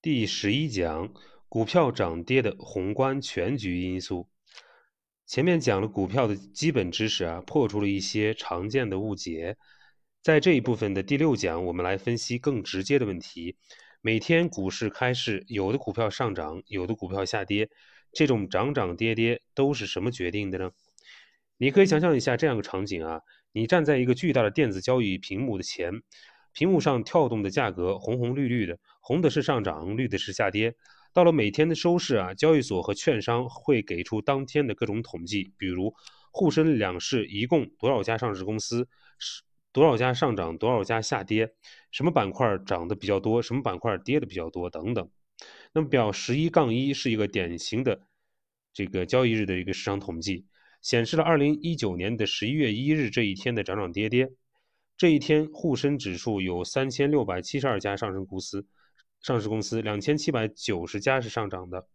第十一讲：股票涨跌的宏观全局因素。前面讲了股票的基本知识啊，破除了一些常见的误解。在这一部分的第六讲，我们来分析更直接的问题。每天股市开市，有的股票上涨，有的股票下跌，这种涨涨跌跌都是什么决定的呢？你可以想象一下这样的场景啊，你站在一个巨大的电子交易屏幕的前。屏幕上跳动的价格红红绿绿的，红的是上涨，绿的是下跌。到了每天的收市啊，交易所和券商会给出当天的各种统计，比如沪深两市一共多少家上市公司，是多少家上涨，多少家下跌，什么板块涨得比较多，什么板块跌的比较多等等。那么表十一杠一是一个典型的这个交易日的一个市场统计，显示了二零一九年的十一月一日这一天的涨涨跌跌。这一天，沪深指数有三千六百七十二家上市公司，上市公司两千七百九十家是上涨的，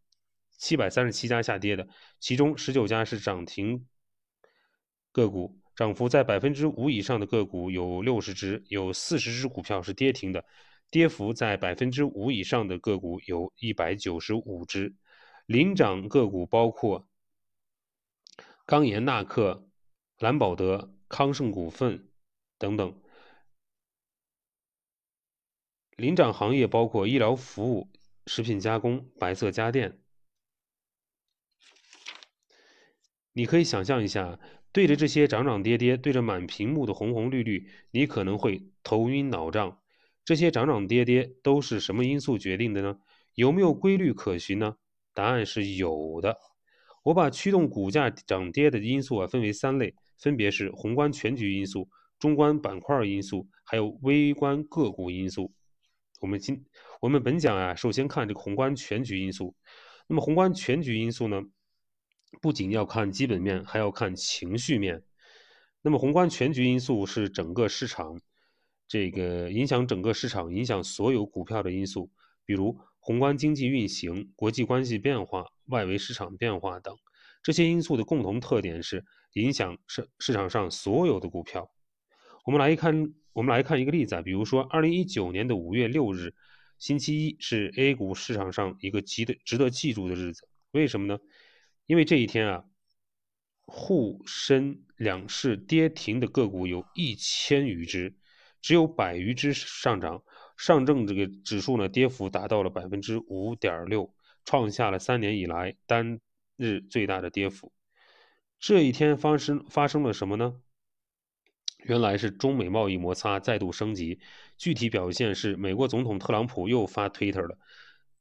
七百三十七家下跌的，其中十九家是涨停个股，涨幅在百分之五以上的个股有六十只，有四十只股票是跌停的，跌幅在百分之五以上的个股有一百九十五只，领涨个股包括钢研纳克、蓝宝德、康盛股份。等等，领涨行业包括医疗服务、食品加工、白色家电。你可以想象一下，对着这些涨涨跌跌，对着满屏幕的红红绿绿，你可能会头晕脑胀。这些涨涨跌跌都是什么因素决定的呢？有没有规律可循呢？答案是有的。我把驱动股价涨跌的因素啊分为三类，分别是宏观全局因素。中观板块因素，还有微观个股因素。我们今我们本讲啊，首先看这个宏观全局因素。那么宏观全局因素呢，不仅要看基本面，还要看情绪面。那么宏观全局因素是整个市场这个影响整个市场、影响所有股票的因素，比如宏观经济运行、国际关系变化、外围市场变化等。这些因素的共同特点是影响市市场上所有的股票。我们来看，我们来看一个例子啊，比如说，二零一九年的五月六日，星期一是 A 股市场上一个值得值得记住的日子。为什么呢？因为这一天啊，沪深两市跌停的个股有一千余只，只有百余只上涨。上证这个指数呢，跌幅达到了百分之五点六，创下了三年以来单日最大的跌幅。这一天发生发生了什么呢？原来是中美贸易摩擦再度升级，具体表现是美国总统特朗普又发 Twitter 了，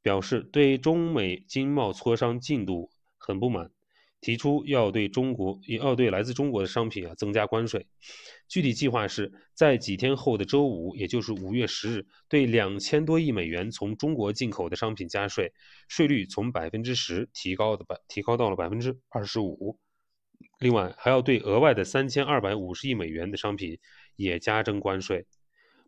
表示对中美经贸磋商进度很不满，提出要对中国要对来自中国的商品啊增加关税。具体计划是在几天后的周五，也就是五月十日，对两千多亿美元从中国进口的商品加税，税率从百分之十提高的百提高到了百分之二十五。另外，还要对额外的三千二百五十亿美元的商品也加征关税。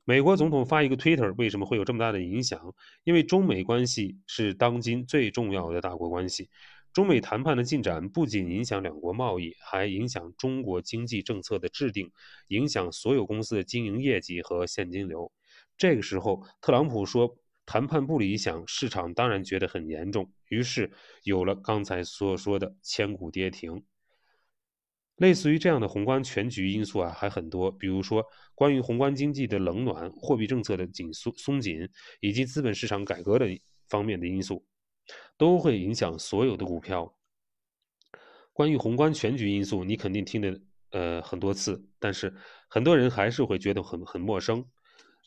美国总统发一个 Twitter，为什么会有这么大的影响？因为中美关系是当今最重要的大国关系。中美谈判的进展不仅影响两国贸易，还影响中国经济政策的制定，影响所有公司的经营业绩和现金流。这个时候，特朗普说谈判不理想，市场当然觉得很严重，于是有了刚才所说的千股跌停。类似于这样的宏观全局因素啊，还很多，比如说关于宏观经济的冷暖、货币政策的紧松松紧，以及资本市场改革的方面的因素，都会影响所有的股票。关于宏观全局因素，你肯定听的呃很多次，但是很多人还是会觉得很很陌生，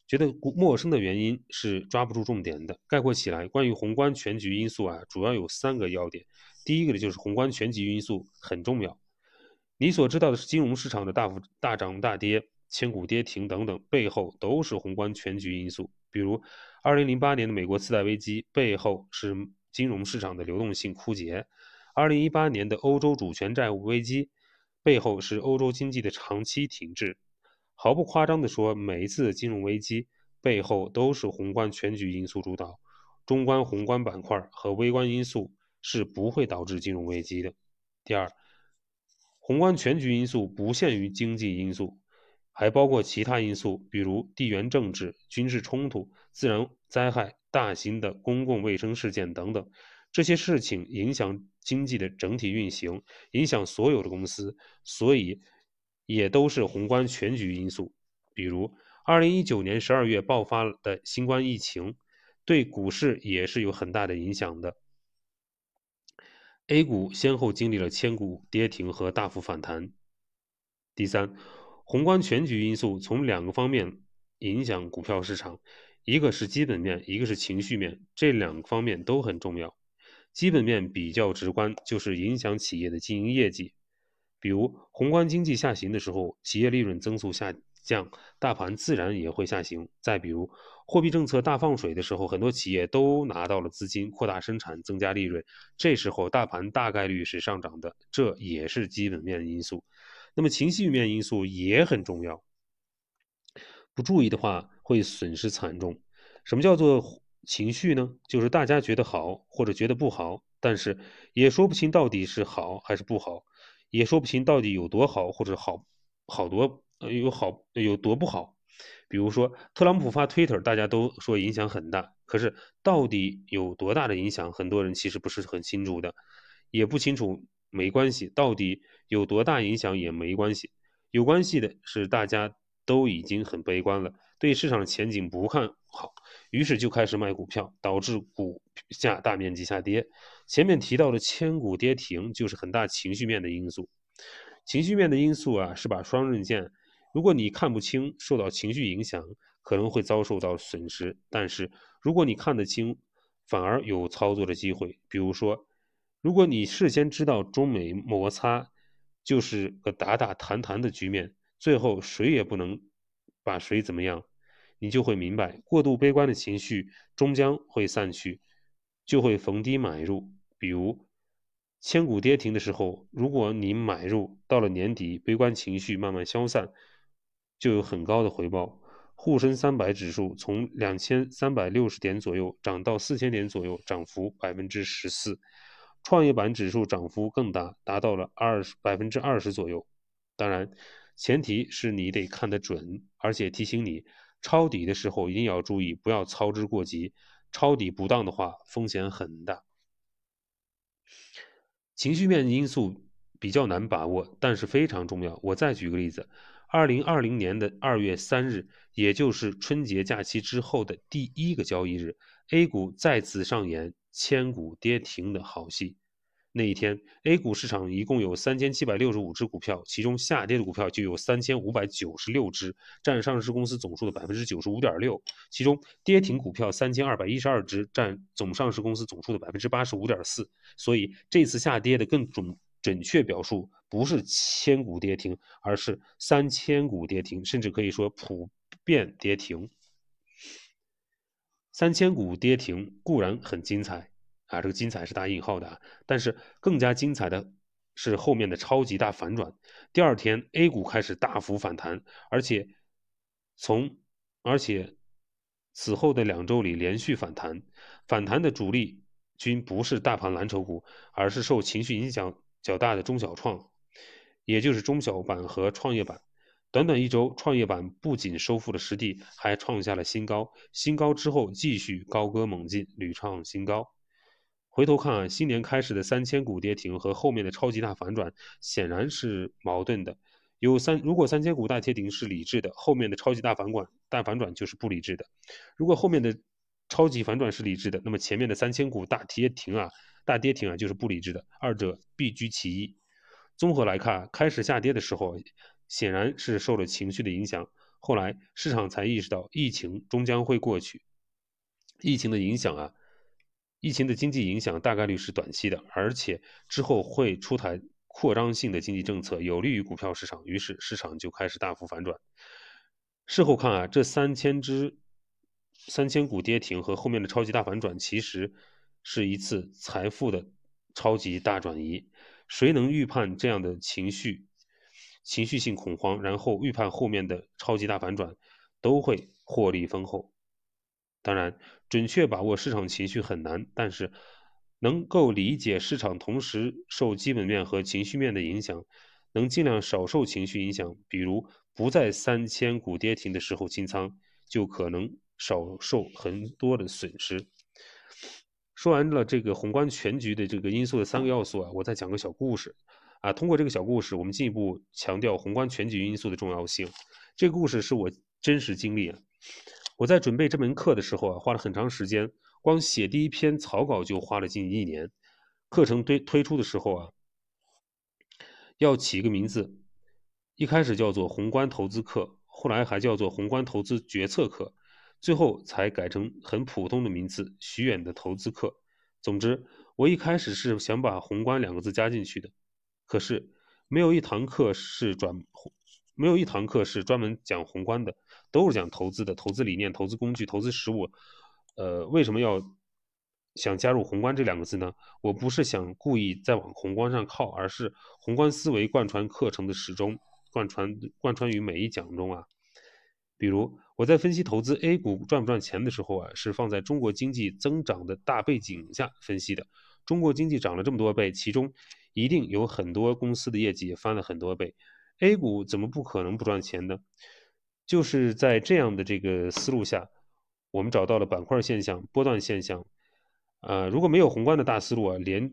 觉得陌生的原因是抓不住重点的。概括起来，关于宏观全局因素啊，主要有三个要点。第一个呢，就是宏观全局因素很重要。你所知道的是金融市场的大幅大涨大跌、千股跌停等等，背后都是宏观全局因素。比如，二零零八年的美国次贷危机背后是金融市场的流动性枯竭；二零一八年的欧洲主权债务危机背后是欧洲经济的长期停滞。毫不夸张地说，每一次金融危机背后都是宏观全局因素主导，中观宏观板块和微观因素是不会导致金融危机的。第二。宏观全局因素不限于经济因素，还包括其他因素，比如地缘政治、军事冲突、自然灾害、大型的公共卫生事件等等。这些事情影响经济的整体运行，影响所有的公司，所以也都是宏观全局因素。比如，二零一九年十二月爆发的新冠疫情，对股市也是有很大的影响的。A 股先后经历了千股跌停和大幅反弹。第三，宏观全局因素从两个方面影响股票市场，一个是基本面，一个是情绪面，这两个方面都很重要。基本面比较直观，就是影响企业的经营业绩。比如，宏观经济下行的时候，企业利润增速下降，大盘自然也会下行。再比如，货币政策大放水的时候，很多企业都拿到了资金，扩大生产，增加利润，这时候大盘大概率是上涨的，这也是基本面因素。那么情绪面因素也很重要，不注意的话会损失惨重。什么叫做情绪呢？就是大家觉得好或者觉得不好，但是也说不清到底是好还是不好，也说不清到底有多好或者好好多有好有多不好。比如说，特朗普发 Twitter，大家都说影响很大，可是到底有多大的影响，很多人其实不是很清楚的，也不清楚，没关系，到底有多大影响也没关系，有关系的是大家都已经很悲观了，对市场前景不看好，于是就开始卖股票，导致股价大面积下跌。前面提到的千股跌停，就是很大情绪面的因素。情绪面的因素啊，是把双刃剑。如果你看不清，受到情绪影响，可能会遭受到损失；但是如果你看得清，反而有操作的机会。比如说，如果你事先知道中美摩擦就是个打打谈谈的局面，最后谁也不能把谁怎么样，你就会明白，过度悲观的情绪终将会散去，就会逢低买入。比如。千股跌停的时候，如果你买入，到了年底，悲观情绪慢慢消散，就有很高的回报。沪深三百指数从两千三百六十点左右涨到四千点左右，涨幅百分之十四。创业板指数涨幅更大，达到了二十百分之二十左右。当然，前提是你得看得准，而且提醒你，抄底的时候一定要注意，不要操之过急。抄底不当的话，风险很大。情绪面因素比较难把握，但是非常重要。我再举个例子，二零二零年的二月三日，也就是春节假期之后的第一个交易日，A 股再次上演千股跌停的好戏。那一天，A 股市场一共有三千七百六十五只股票，其中下跌的股票就有三千五百九十六只，占上市公司总数的百分之九十五点六。其中跌停股票三千二百一十二只，占总上市公司总数的百分之八十五点四。所以这次下跌的更准准确表述不是千股跌停，而是三千股跌停，甚至可以说普遍跌停。三千股跌停固然很精彩。啊，这个精彩是打引号的，但是更加精彩的是后面的超级大反转。第二天，A 股开始大幅反弹，而且从而且此后的两周里连续反弹，反弹的主力均不是大盘蓝筹股，而是受情绪影响较大的中小创，也就是中小板和创业板。短短一周，创业板不仅收复了失地，还创下了新高。新高之后继续高歌猛进，屡创新高。回头看啊，新年开始的三千股跌停和后面的超级大反转显然是矛盾的。有三，如果三千股大跌停是理智的，后面的超级大反转大反转就是不理智的。如果后面的超级反转是理智的，那么前面的三千股大跌停啊，大跌停啊就是不理智的，二者必居其一。综合来看，开始下跌的时候显然是受了情绪的影响，后来市场才意识到疫情终将会过去，疫情的影响啊。疫情的经济影响大概率是短期的，而且之后会出台扩张性的经济政策，有利于股票市场，于是市场就开始大幅反转。事后看啊，这三千只三千股跌停和后面的超级大反转，其实是一次财富的超级大转移。谁能预判这样的情绪、情绪性恐慌，然后预判后面的超级大反转，都会获利丰厚。当然，准确把握市场情绪很难，但是能够理解市场同时受基本面和情绪面的影响，能尽量少受情绪影响，比如不在三千股跌停的时候清仓，就可能少受很多的损失。说完了这个宏观全局的这个因素的三个要素啊，我再讲个小故事啊。通过这个小故事，我们进一步强调宏观全局因素的重要性。这个故事是我真实经历啊。我在准备这门课的时候啊，花了很长时间，光写第一篇草稿就花了近一年。课程推推出的时候啊，要起一个名字，一开始叫做宏观投资课，后来还叫做宏观投资决策课。最后才改成很普通的名字——徐远的投资课。总之，我一开始是想把“宏观”两个字加进去的，可是没有一堂课是专，没有一堂课是专门讲宏观的，都是讲投资的，投资理念、投资工具、投资实务。呃，为什么要想加入“宏观”这两个字呢？我不是想故意再往宏观上靠，而是宏观思维贯穿课程的始终，贯穿贯穿于每一讲中啊。比如我在分析投资 A 股赚不赚钱的时候啊，是放在中国经济增长的大背景下分析的。中国经济涨了这么多倍，其中一定有很多公司的业绩也翻了很多倍。A 股怎么不可能不赚钱呢？就是在这样的这个思路下，我们找到了板块现象、波段现象。呃，如果没有宏观的大思路啊，连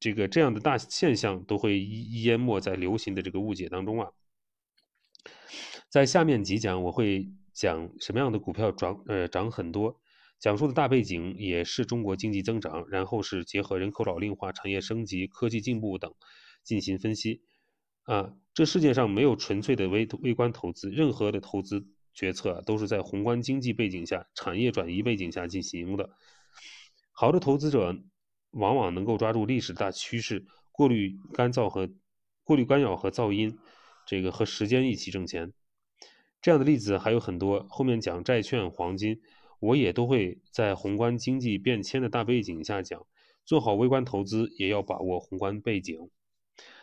这个这样的大现象都会淹没在流行的这个误解当中啊。在下面几讲，我会讲什么样的股票涨，呃，涨很多。讲述的大背景也是中国经济增长，然后是结合人口老龄化、产业升级、科技进步等进行分析。啊，这世界上没有纯粹的微微观投资，任何的投资决策都是在宏观经济背景下、产业转移背景下进行的。好的投资者往往能够抓住历史大趋势，过滤干燥和过滤干扰和噪音，这个和时间一起挣钱。这样的例子还有很多，后面讲债券、黄金，我也都会在宏观经济变迁的大背景下讲。做好微观投资，也要把握宏观背景。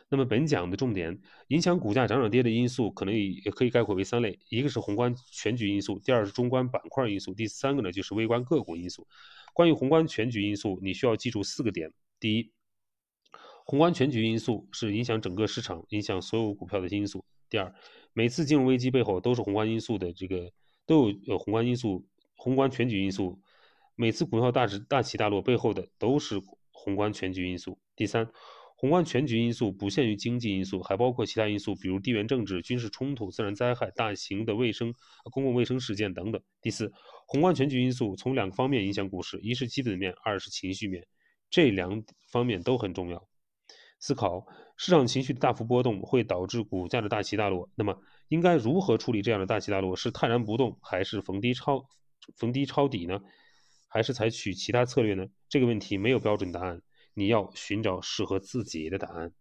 那么本讲的重点，影响股价涨涨跌的因素，可能也可以概括为三类：一个是宏观全局因素，第二是中观板块因素，第三个呢就是微观个股因素。关于宏观全局因素，你需要记住四个点：第一，宏观全局因素是影响整个市场、影响所有股票的因素；第二，每次金融危机背后都是宏观因素的，这个都有有宏观因素、宏观全局因素。每次股票大值大起大落背后的都是宏观全局因素。第三，宏观全局因素不限于经济因素，还包括其他因素，比如地缘政治、军事冲突、自然灾害、大型的卫生、公共卫生事件等等。第四，宏观全局因素从两个方面影响股市：一是基本面，二是情绪面，这两方面都很重要。思考市场情绪的大幅波动会导致股价的大起大落，那么应该如何处理这样的大起大落？是泰然不动，还是逢低抄逢低抄底呢？还是采取其他策略呢？这个问题没有标准答案，你要寻找适合自己的答案。